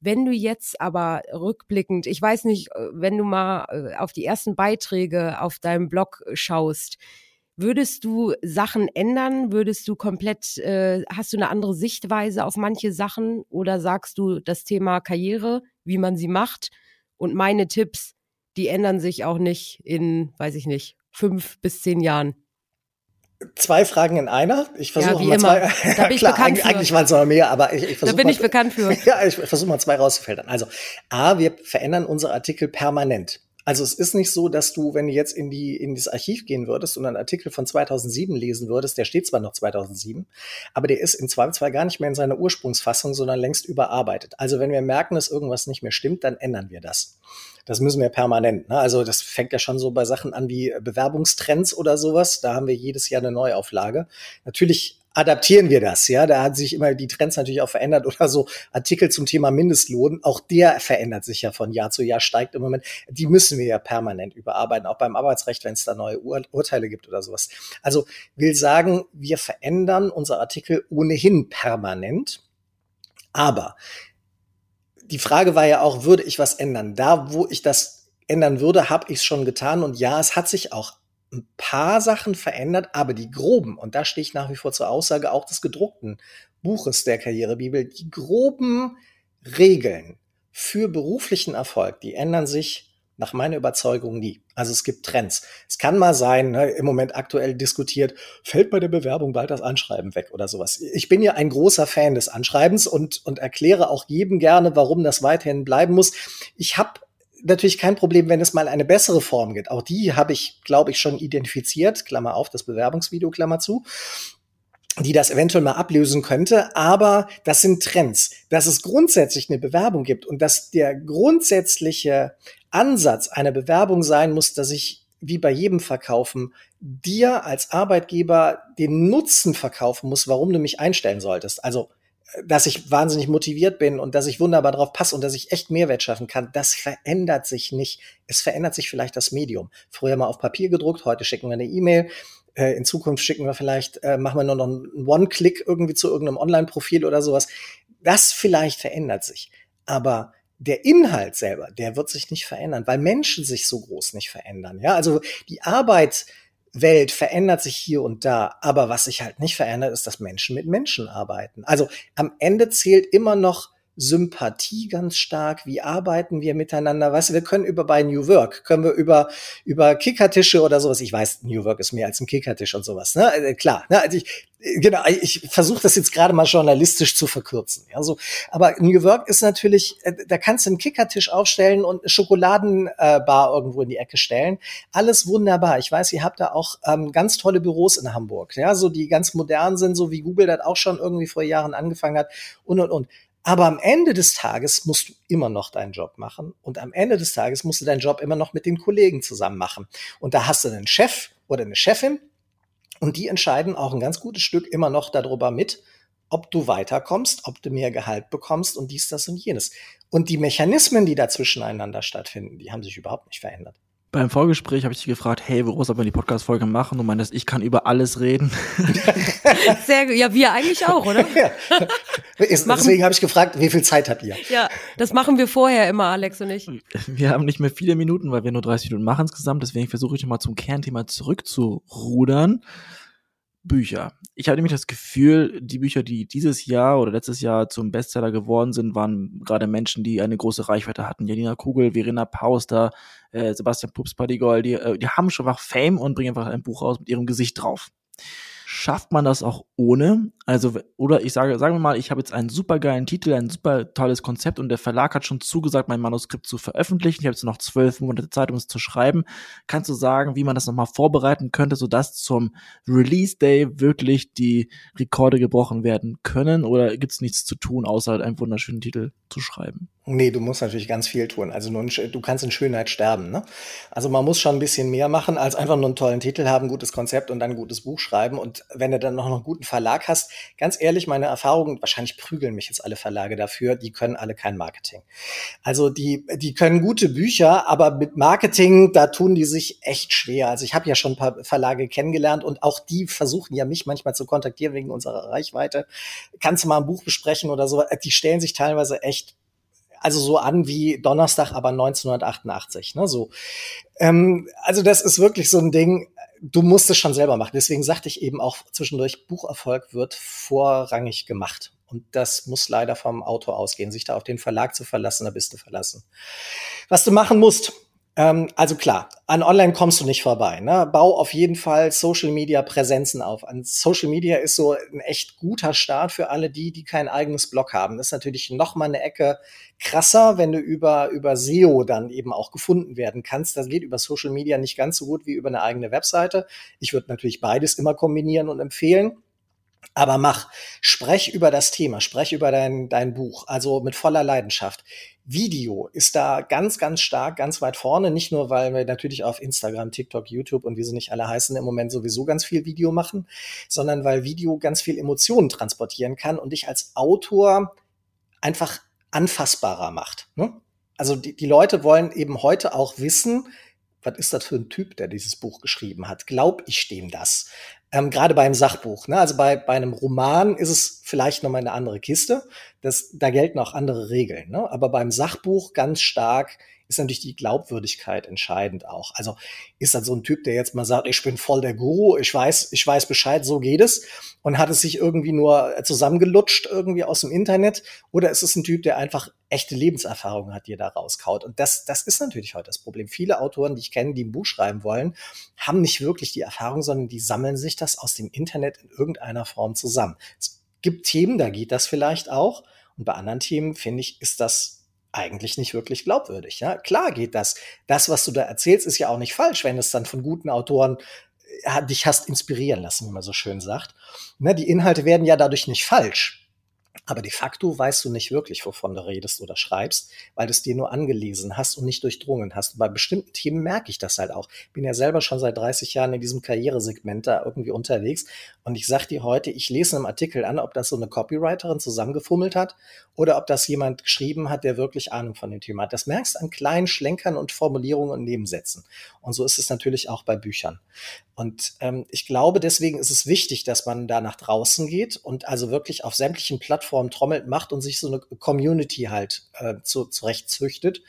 Wenn du jetzt aber rückblickend, ich weiß nicht, äh, wenn du mal äh, auf die ersten Beiträge auf deinem Blog schaust, Würdest du Sachen ändern? Würdest du komplett, äh, hast du eine andere Sichtweise auf manche Sachen oder sagst du das Thema Karriere, wie man sie macht und meine Tipps, die ändern sich auch nicht in, weiß ich nicht, fünf bis zehn Jahren? Zwei Fragen in einer. Ich versuche ja, mal immer. zwei. Da bin ich Klar, bekannt eigentlich, für. eigentlich waren es noch mehr, aber ich, ich versuche Da bin mal, ich bekannt für. Ja, ich versuche mal zwei rauszufiltern. Also, A, wir verändern unsere Artikel permanent. Also es ist nicht so, dass du, wenn du jetzt in die in das Archiv gehen würdest und einen Artikel von 2007 lesen würdest, der steht zwar noch 2007, aber der ist im Zweifelsfall gar nicht mehr in seiner Ursprungsfassung, sondern längst überarbeitet. Also wenn wir merken, dass irgendwas nicht mehr stimmt, dann ändern wir das. Das müssen wir permanent. Ne? Also das fängt ja schon so bei Sachen an wie Bewerbungstrends oder sowas. Da haben wir jedes Jahr eine Neuauflage. Natürlich adaptieren wir das, ja. Da hat sich immer die Trends natürlich auch verändert oder so Artikel zum Thema Mindestlohn, auch der verändert sich ja von Jahr zu Jahr, steigt im Moment. Die müssen wir ja permanent überarbeiten, auch beim Arbeitsrecht, wenn es da neue Ur Urteile gibt oder sowas. Also will sagen, wir verändern unser Artikel ohnehin permanent, aber die Frage war ja auch, würde ich was ändern? Da, wo ich das ändern würde, habe ich es schon getan und ja, es hat sich auch ein paar Sachen verändert, aber die groben, und da stehe ich nach wie vor zur Aussage auch des gedruckten Buches der Karrierebibel, die groben Regeln für beruflichen Erfolg, die ändern sich nach meiner Überzeugung nie. Also es gibt Trends. Es kann mal sein, ne, im Moment aktuell diskutiert, fällt bei der Bewerbung bald das Anschreiben weg oder sowas. Ich bin ja ein großer Fan des Anschreibens und, und erkläre auch jedem gerne, warum das weiterhin bleiben muss. Ich habe natürlich kein Problem, wenn es mal eine bessere Form gibt. Auch die habe ich, glaube ich, schon identifiziert. Klammer auf, das Bewerbungsvideo, Klammer zu die das eventuell mal ablösen könnte, aber das sind Trends. Dass es grundsätzlich eine Bewerbung gibt und dass der grundsätzliche Ansatz einer Bewerbung sein muss, dass ich wie bei jedem Verkaufen dir als Arbeitgeber den Nutzen verkaufen muss, warum du mich einstellen solltest. Also dass ich wahnsinnig motiviert bin und dass ich wunderbar drauf passe und dass ich echt Mehrwert schaffen kann, das verändert sich nicht. Es verändert sich vielleicht das Medium. Früher mal auf Papier gedruckt, heute schicken wir eine E-Mail. äh, in Zukunft schicken wir vielleicht, äh, machen wir nur noch einen One-Click irgendwie zu irgendeinem Online-Profil oder sowas. Das vielleicht verändert sich. Aber der Inhalt selber, der wird sich nicht verändern, weil Menschen sich so groß nicht verändern. Ja, also die Arbeitswelt verändert sich hier und da, aber was sich halt nicht verändert, ist, dass Menschen mit Menschen arbeiten. Also am Ende zählt immer noch Sympathie ganz stark. Wie arbeiten wir miteinander? Weißt du, wir können über bei New Work, können wir über, über Kickertische oder sowas. Ich weiß, New Work ist mehr als ein Kickertisch und sowas, ne? Äh, klar, ne? Also ich, genau, ich versuche das jetzt gerade mal journalistisch zu verkürzen. Ja, so. Aber New Work ist natürlich, äh, da kannst du einen Kickertisch aufstellen und eine Schokoladenbar irgendwo in die Ecke stellen. Alles wunderbar. Ich weiß, ihr habt da auch ähm, ganz tolle Büros in Hamburg, ja, so die ganz modern sind, so wie Google das auch schon irgendwie vor Jahren angefangen hat und und und. Aber am Ende des Tages musst du immer noch deinen Job machen und am Ende des Tages musst du deinen Job immer noch mit den Kollegen zusammen machen. Und da hast du einen Chef oder eine Chefin und die entscheiden auch ein ganz gutes Stück immer noch darüber mit, ob du weiterkommst, ob du mehr Gehalt bekommst und dies, das und jenes. Und die Mechanismen, die dazwischen einander stattfinden, die haben sich überhaupt nicht verändert. Beim Vorgespräch habe ich dich gefragt, hey, woraus soll man die Podcast-Folge machen? Und meintest, ich kann über alles reden. Sehr gut. Ja, wir eigentlich auch, oder? ja. Deswegen habe ich gefragt, wie viel Zeit habt ihr? Ja, das machen wir vorher immer, Alex und ich. Wir haben nicht mehr viele Minuten, weil wir nur 30 Minuten machen insgesamt. Deswegen versuche ich nochmal zum Kernthema zurückzurudern. Bücher. Ich habe nämlich das Gefühl, die Bücher, die dieses Jahr oder letztes Jahr zum Bestseller geworden sind, waren gerade Menschen, die eine große Reichweite hatten. Janina Kugel, Verena Pauster, äh, Sebastian Pups, Padigol, die, äh, die haben schon einfach Fame und bringen einfach ein Buch raus mit ihrem Gesicht drauf. Schafft man das auch ohne? Also, oder ich sage, sagen wir mal, ich habe jetzt einen super geilen Titel, ein super tolles Konzept und der Verlag hat schon zugesagt, mein Manuskript zu veröffentlichen. Ich habe jetzt noch zwölf Monate Zeit, um es zu schreiben. Kannst du sagen, wie man das nochmal vorbereiten könnte, sodass zum Release Day wirklich die Rekorde gebrochen werden können? Oder gibt es nichts zu tun, außer halt einen wunderschönen Titel zu schreiben? Nee, du musst natürlich ganz viel tun. Also nur, du kannst in Schönheit sterben. Ne? Also man muss schon ein bisschen mehr machen, als einfach nur einen tollen Titel haben, ein gutes Konzept und dann ein gutes Buch schreiben. Und wenn du dann noch einen guten Verlag hast, ganz ehrlich, meine Erfahrungen, wahrscheinlich prügeln mich jetzt alle Verlage dafür, die können alle kein Marketing. Also die, die können gute Bücher, aber mit Marketing, da tun die sich echt schwer. Also ich habe ja schon ein paar Verlage kennengelernt und auch die versuchen ja mich manchmal zu kontaktieren wegen unserer Reichweite. Kannst du mal ein Buch besprechen oder so? Die stellen sich teilweise echt also so an wie Donnerstag, aber 1988. Ne? So. Ähm, also das ist wirklich so ein Ding, du musst es schon selber machen. Deswegen sagte ich eben auch zwischendurch, Bucherfolg wird vorrangig gemacht. Und das muss leider vom Autor ausgehen. Sich da auf den Verlag zu verlassen, da bist du verlassen. Was du machen musst, ähm, also klar, an Online kommst du nicht vorbei. Ne? Bau auf jeden Fall Social Media Präsenzen auf. An Social Media ist so ein echt guter Start für alle die, die kein eigenes Blog haben. Das ist natürlich noch mal eine Ecke krasser, wenn du über, über SEO dann eben auch gefunden werden kannst. Das geht über Social Media nicht ganz so gut wie über eine eigene Webseite. Ich würde natürlich beides immer kombinieren und empfehlen. Aber mach, sprech über das Thema, sprech über dein, dein Buch, also mit voller Leidenschaft. Video ist da ganz, ganz stark, ganz weit vorne. Nicht nur, weil wir natürlich auf Instagram, TikTok, YouTube und wie sie nicht alle heißen, im Moment sowieso ganz viel Video machen, sondern weil Video ganz viel Emotionen transportieren kann und dich als Autor einfach anfassbarer macht. Ne? Also die, die Leute wollen eben heute auch wissen, was ist das für ein Typ, der dieses Buch geschrieben hat? Glaub ich dem das? Ähm, Gerade beim Sachbuch. Ne? Also bei, bei einem Roman ist es vielleicht nochmal eine andere Kiste. Das, da gelten auch andere Regeln. Ne? Aber beim Sachbuch ganz stark ist natürlich die Glaubwürdigkeit entscheidend auch. Also ist das so ein Typ, der jetzt mal sagt, ich bin voll der Guru, ich weiß, ich weiß Bescheid, so geht es und hat es sich irgendwie nur zusammengelutscht irgendwie aus dem Internet oder ist es ein Typ, der einfach echte Lebenserfahrung hat, die er da rauskaut? Und das, das ist natürlich heute das Problem. Viele Autoren, die ich kenne, die ein Buch schreiben wollen, haben nicht wirklich die Erfahrung, sondern die sammeln sich das aus dem Internet in irgendeiner Form zusammen. Es gibt Themen, da geht das vielleicht auch. Und bei anderen Themen, finde ich, ist das eigentlich nicht wirklich glaubwürdig. Ja, klar geht das. Das, was du da erzählst, ist ja auch nicht falsch, wenn es dann von guten Autoren äh, dich hast inspirieren lassen, wie man so schön sagt. Ne, die Inhalte werden ja dadurch nicht falsch. Aber de facto weißt du nicht wirklich, wovon du redest oder schreibst, weil du es dir nur angelesen hast und nicht durchdrungen hast. Bei bestimmten Themen merke ich das halt auch. Bin ja selber schon seit 30 Jahren in diesem Karrieresegment da irgendwie unterwegs. Und ich sag dir heute, ich lese einen Artikel an, ob das so eine Copywriterin zusammengefummelt hat oder ob das jemand geschrieben hat, der wirklich Ahnung von dem Thema hat. Das merkst du an kleinen Schlenkern und Formulierungen und Nebensätzen. Und so ist es natürlich auch bei Büchern. Und ähm, ich glaube, deswegen ist es wichtig, dass man da nach draußen geht und also wirklich auf sämtlichen Plattformen trommelt, macht und sich so eine Community halt äh, zu, zurecht züchtet.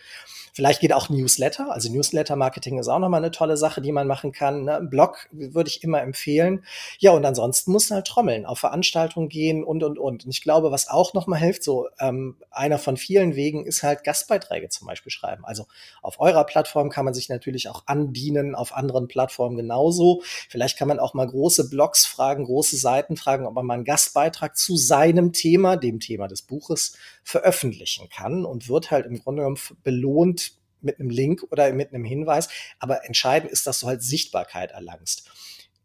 Vielleicht geht auch Newsletter. Also Newsletter-Marketing ist auch nochmal eine tolle Sache, die man machen kann. Ne? Blog würde ich immer empfehlen. Ja, und ansonsten muss halt trommeln, auf Veranstaltungen gehen und, und, und. Und ich glaube, was auch nochmal hilft, so ähm, einer von vielen Wegen ist halt Gastbeiträge zum Beispiel schreiben. Also auf eurer Plattform kann man sich natürlich auch andienen, auf anderen Plattformen genauso. Vielleicht kann man auch mal große Blogs fragen, große Seiten fragen, ob man mal einen Gastbeitrag zu seinem Thema, dem Thema des Buches, veröffentlichen kann und wird halt im Grunde genommen belohnt mit einem Link oder mit einem Hinweis. Aber entscheidend ist, dass du halt Sichtbarkeit erlangst.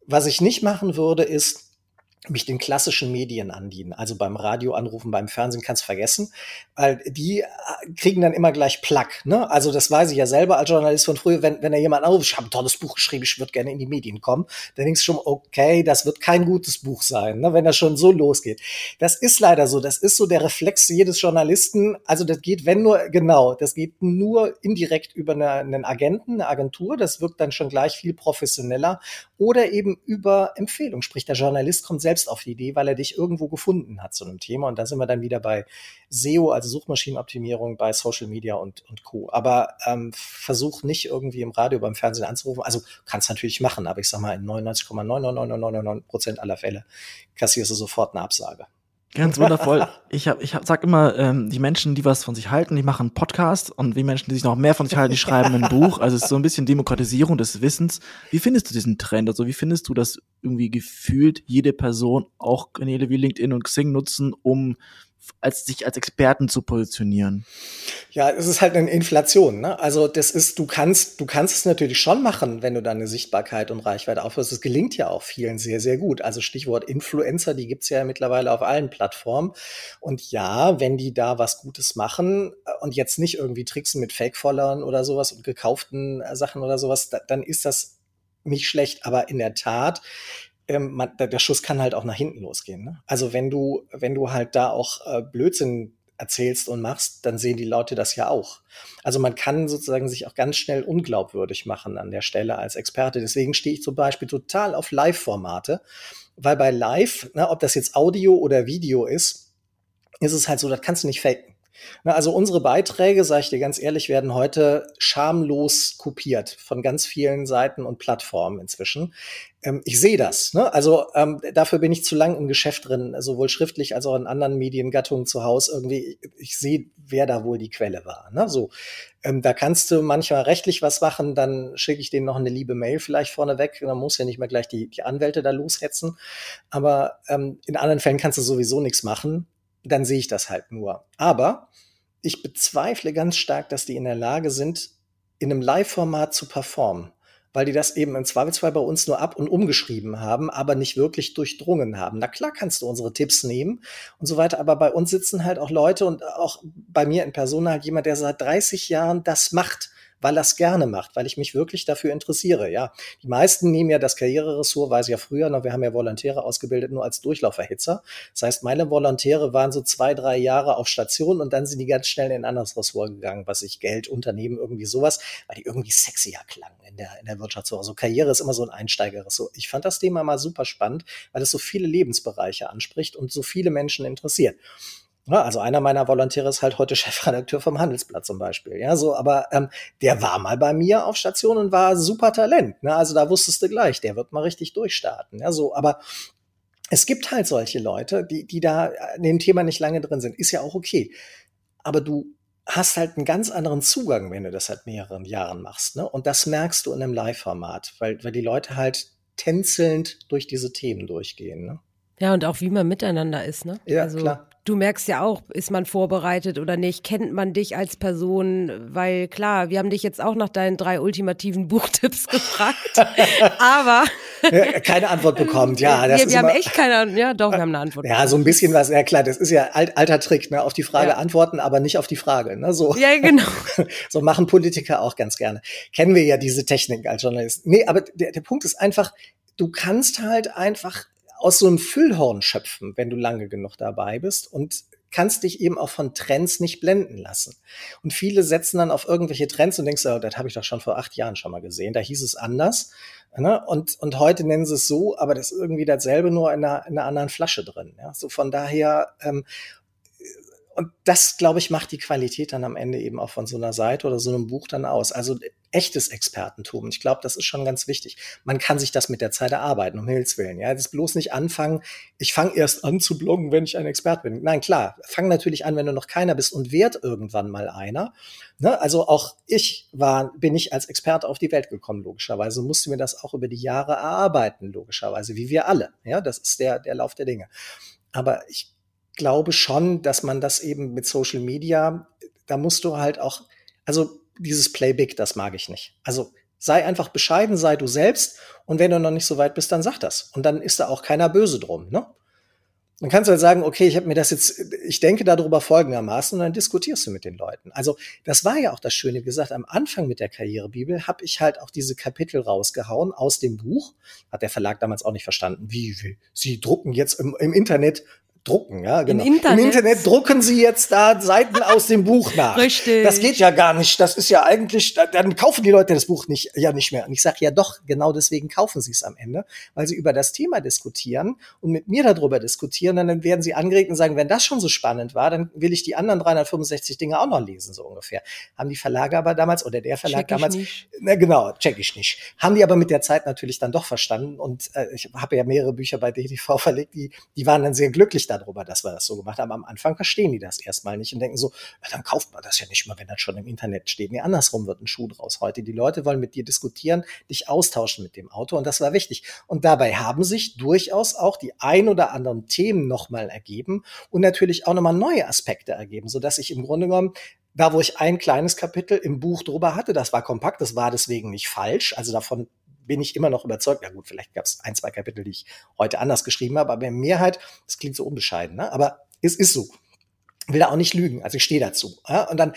Was ich nicht machen würde, ist, mich den klassischen Medien andienen. Also beim Radio anrufen, beim Fernsehen kannst vergessen, weil die äh, kriegen dann immer gleich Plack. Ne? Also das weiß ich ja selber als Journalist von früher, wenn, wenn da jemand anruft, ich habe ein tolles Buch geschrieben, ich würde gerne in die Medien kommen, dann denkst du schon, okay, das wird kein gutes Buch sein, ne? wenn das schon so losgeht. Das ist leider so, das ist so der Reflex jedes Journalisten. Also das geht, wenn nur, genau, das geht nur indirekt über eine, einen Agenten, eine Agentur, das wirkt dann schon gleich viel professioneller oder eben über Empfehlung. Sprich, der Journalist kommt selbst auf die Idee, weil er dich irgendwo gefunden hat zu einem Thema. Und da sind wir dann wieder bei SEO, also Suchmaschinenoptimierung, bei Social Media und, und Co. Aber ähm, versuch nicht irgendwie im Radio, beim Fernsehen anzurufen. Also kannst natürlich machen, aber ich sag mal, in 99,99999 Prozent aller Fälle kassierst du sofort eine Absage. Ganz wundervoll. Ich hab, ich hab, sag immer, ähm, die Menschen, die was von sich halten, die machen einen Podcast und die Menschen, die sich noch mehr von sich halten, die schreiben ein Buch. Also es ist so ein bisschen Demokratisierung des Wissens. Wie findest du diesen Trend? Also wie findest du, dass irgendwie gefühlt jede Person auch Kanäle wie LinkedIn und Xing nutzen, um als sich als Experten zu positionieren. Ja, es ist halt eine Inflation. Ne? Also das ist, du kannst, du kannst es natürlich schon machen, wenn du deine Sichtbarkeit und Reichweite aufhörst. Es gelingt ja auch vielen sehr, sehr gut. Also Stichwort Influencer, die gibt's ja mittlerweile auf allen Plattformen. Und ja, wenn die da was Gutes machen äh, und jetzt nicht irgendwie tricksen mit Fake-Followern oder sowas und gekauften äh, Sachen oder sowas, da, dann ist das nicht schlecht. Aber in der Tat ähm, man, der Schuss kann halt auch nach hinten losgehen. Ne? Also wenn du, wenn du halt da auch äh, Blödsinn erzählst und machst, dann sehen die Leute das ja auch. Also man kann sozusagen sich auch ganz schnell unglaubwürdig machen an der Stelle als Experte. Deswegen stehe ich zum Beispiel total auf Live-Formate, weil bei Live, ne, ob das jetzt Audio oder Video ist, ist es halt so, das kannst du nicht faken. Na, also unsere Beiträge, sage ich dir ganz ehrlich, werden heute schamlos kopiert von ganz vielen Seiten und Plattformen inzwischen. Ähm, ich sehe das. Ne? Also ähm, dafür bin ich zu lang im Geschäft drin, sowohl schriftlich als auch in anderen Mediengattungen zu Hause. Irgendwie, ich sehe, wer da wohl die Quelle war. Ne? So, ähm, da kannst du manchmal rechtlich was machen, dann schicke ich denen noch eine liebe Mail vielleicht vorneweg. Dann muss ja nicht mehr gleich die, die Anwälte da loshetzen. Aber ähm, in anderen Fällen kannst du sowieso nichts machen dann sehe ich das halt nur. Aber ich bezweifle ganz stark, dass die in der Lage sind, in einem Live-Format zu performen, weil die das eben im Zweifelsfall bei uns nur ab und umgeschrieben haben, aber nicht wirklich durchdrungen haben. Na klar kannst du unsere Tipps nehmen und so weiter, aber bei uns sitzen halt auch Leute und auch bei mir in Person halt jemand, der seit 30 Jahren das macht weil er es gerne macht, weil ich mich wirklich dafür interessiere. Ja, die meisten nehmen ja das Karriereressort, weiß ich ja früher noch, wir haben ja Volontäre ausgebildet, nur als Durchlauferhitzer. Das heißt, meine Volontäre waren so zwei, drei Jahre auf Station und dann sind die ganz schnell in ein anderes Ressort gegangen, was ich Geld, Unternehmen, irgendwie sowas, weil die irgendwie sexier klangen in der, in der Wirtschaft. So also Karriere ist immer so ein Einsteigerressort. Ich fand das Thema mal super spannend, weil es so viele Lebensbereiche anspricht und so viele Menschen interessiert. Ja, also einer meiner Volontäre ist halt heute Chefredakteur vom Handelsblatt zum Beispiel. Ja, so, aber ähm, der war mal bei mir auf Station und war super Talent. Ne? Also da wusstest du gleich, der wird mal richtig durchstarten. Ja, so, aber es gibt halt solche Leute, die, die da in dem Thema nicht lange drin sind. Ist ja auch okay. Aber du hast halt einen ganz anderen Zugang, wenn du das seit mehreren Jahren machst. Ne? Und das merkst du in einem Live-Format, weil, weil die Leute halt tänzelnd durch diese Themen durchgehen. Ne? Ja, und auch wie man miteinander ist, ne? Ja, also, klar du merkst ja auch, ist man vorbereitet oder nicht? Kennt man dich als Person? Weil klar, wir haben dich jetzt auch nach deinen drei ultimativen Buchtipps gefragt, aber keine Antwort bekommen. Ja, das wir, wir haben echt keine Antwort. Ja, doch, wir haben eine Antwort. Ja, so ein bisschen was. Ja klar, das ist ja alt, alter Trick, ne? Auf die Frage ja. antworten, aber nicht auf die Frage. Ne? So. Ja, genau. so machen Politiker auch ganz gerne. Kennen wir ja diese Technik als Journalist. Nee, aber der, der Punkt ist einfach, du kannst halt einfach aus so einem Füllhorn schöpfen, wenn du lange genug dabei bist und kannst dich eben auch von Trends nicht blenden lassen. Und viele setzen dann auf irgendwelche Trends und denkst, oh, das habe ich doch schon vor acht Jahren schon mal gesehen. Da hieß es anders. Ne? Und, und heute nennen sie es so, aber das ist irgendwie dasselbe, nur in einer, in einer anderen Flasche drin. Ja? So von daher, ähm, und das, glaube ich, macht die Qualität dann am Ende eben auch von so einer Seite oder so einem Buch dann aus. Also echtes Expertentum. Ich glaube, das ist schon ganz wichtig. Man kann sich das mit der Zeit erarbeiten, um Himmels Willen. Ja, das bloß nicht anfangen, ich fange erst an zu bloggen, wenn ich ein Expert bin. Nein, klar, fang natürlich an, wenn du noch keiner bist und werd irgendwann mal einer. Ne? Also auch ich war, bin ich als Experte auf die Welt gekommen, logischerweise, musste mir das auch über die Jahre erarbeiten, logischerweise, wie wir alle. Ja, das ist der, der Lauf der Dinge. Aber ich glaube schon, dass man das eben mit Social Media, da musst du halt auch, also dieses Play Big, das mag ich nicht. Also sei einfach bescheiden, sei du selbst und wenn du noch nicht so weit bist, dann sag das. Und dann ist da auch keiner böse drum, ne? Dann kannst du halt sagen, okay, ich habe mir das jetzt, ich denke darüber folgendermaßen und dann diskutierst du mit den Leuten. Also das war ja auch das Schöne, wie gesagt, am Anfang mit der Karrierebibel habe ich halt auch diese Kapitel rausgehauen aus dem Buch. Hat der Verlag damals auch nicht verstanden, wie, wie sie drucken jetzt im, im Internet drucken, ja, genau. Im Internet. Im Internet drucken sie jetzt da Seiten aus dem Buch nach. Richtig. Das geht ja gar nicht. Das ist ja eigentlich, dann kaufen die Leute das Buch nicht, ja nicht mehr. Und ich sage ja doch, genau deswegen kaufen sie es am Ende, weil sie über das Thema diskutieren und mit mir darüber diskutieren. Und dann werden sie angeregt und sagen, wenn das schon so spannend war, dann will ich die anderen 365 Dinge auch noch lesen, so ungefähr. Haben die Verlage aber damals, oder der Verlag check damals, na genau, check ich nicht. Haben die aber mit der Zeit natürlich dann doch verstanden. Und äh, ich habe ja mehrere Bücher bei DTV verlegt, die, die waren dann sehr glücklich darüber, dass wir das so gemacht haben. Am Anfang verstehen die das erstmal nicht und denken so, dann kauft man das ja nicht mal, wenn das schon im Internet steht. Nee, andersrum wird ein Schuh draus heute. Die Leute wollen mit dir diskutieren, dich austauschen mit dem Auto und das war wichtig. Und dabei haben sich durchaus auch die ein oder anderen Themen nochmal ergeben und natürlich auch nochmal neue Aspekte ergeben, sodass ich im Grunde genommen da, wo ich ein kleines Kapitel im Buch drüber hatte, das war kompakt, das war deswegen nicht falsch. Also davon bin ich immer noch überzeugt. Na gut, vielleicht gab es ein, zwei Kapitel, die ich heute anders geschrieben habe, aber in Mehrheit, das klingt so unbescheiden, ne? aber es ist so. Ich will da auch nicht lügen, also ich stehe dazu. Ja? Und dann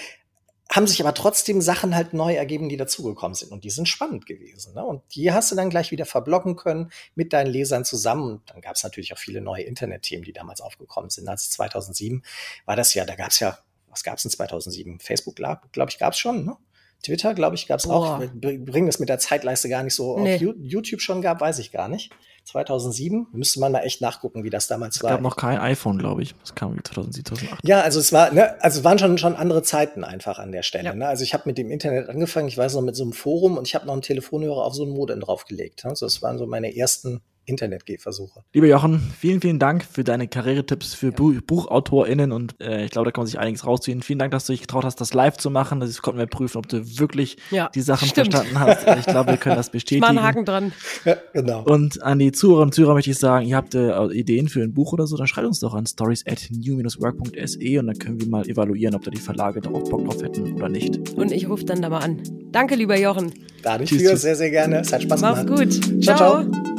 haben sich aber trotzdem Sachen halt neu ergeben, die dazugekommen sind. Und die sind spannend gewesen. Ne? Und die hast du dann gleich wieder verblocken können mit deinen Lesern zusammen. Und dann gab es natürlich auch viele neue Internetthemen, die damals aufgekommen sind. Also 2007 war das ja, da gab es ja, was gab es in 2007? Facebook, glaube ich, gab es schon. Ne? Twitter, glaube ich, gab es auch. Bringen das mit der Zeitleiste gar nicht so nee. auf YouTube schon gab, weiß ich gar nicht. 2007 müsste man mal echt nachgucken, wie das damals es war. Es gab noch kein iPhone, glaube ich. Das kam 2007, 2008. Ja, also es war, ne, also es waren schon schon andere Zeiten einfach an der Stelle. Ja. Ne? Also ich habe mit dem Internet angefangen. Ich weiß noch mit so einem Forum und ich habe noch einen Telefonhörer auf so ein Modem draufgelegt. Also das waren so meine ersten Internetgehversuche. Lieber Jochen, vielen, vielen Dank für deine Karrieretipps für ja. BuchautorInnen und äh, ich glaube, da kann man sich einiges rausziehen. Vielen Dank, dass du dich getraut hast, das live zu machen. Das konnten wir prüfen, ob du wirklich ja, die Sachen stimmt. verstanden hast. Ich glaube, wir können das bestätigen. Ich einen Haken dran. Ja, genau. Und an die Zuhörerinnen und Zuhörer möchte ich sagen, ihr habt äh, Ideen für ein Buch oder so, dann schreibt uns doch an stories at new-work.se und dann können wir mal evaluieren, ob da die Verlage darauf Bock drauf hätten oder nicht. Und ich rufe dann da mal an. Danke, lieber Jochen. Da nicht für, sehr, sehr gerne. Es hat Spaß Mach's gemacht. gut. ciao. ciao. ciao.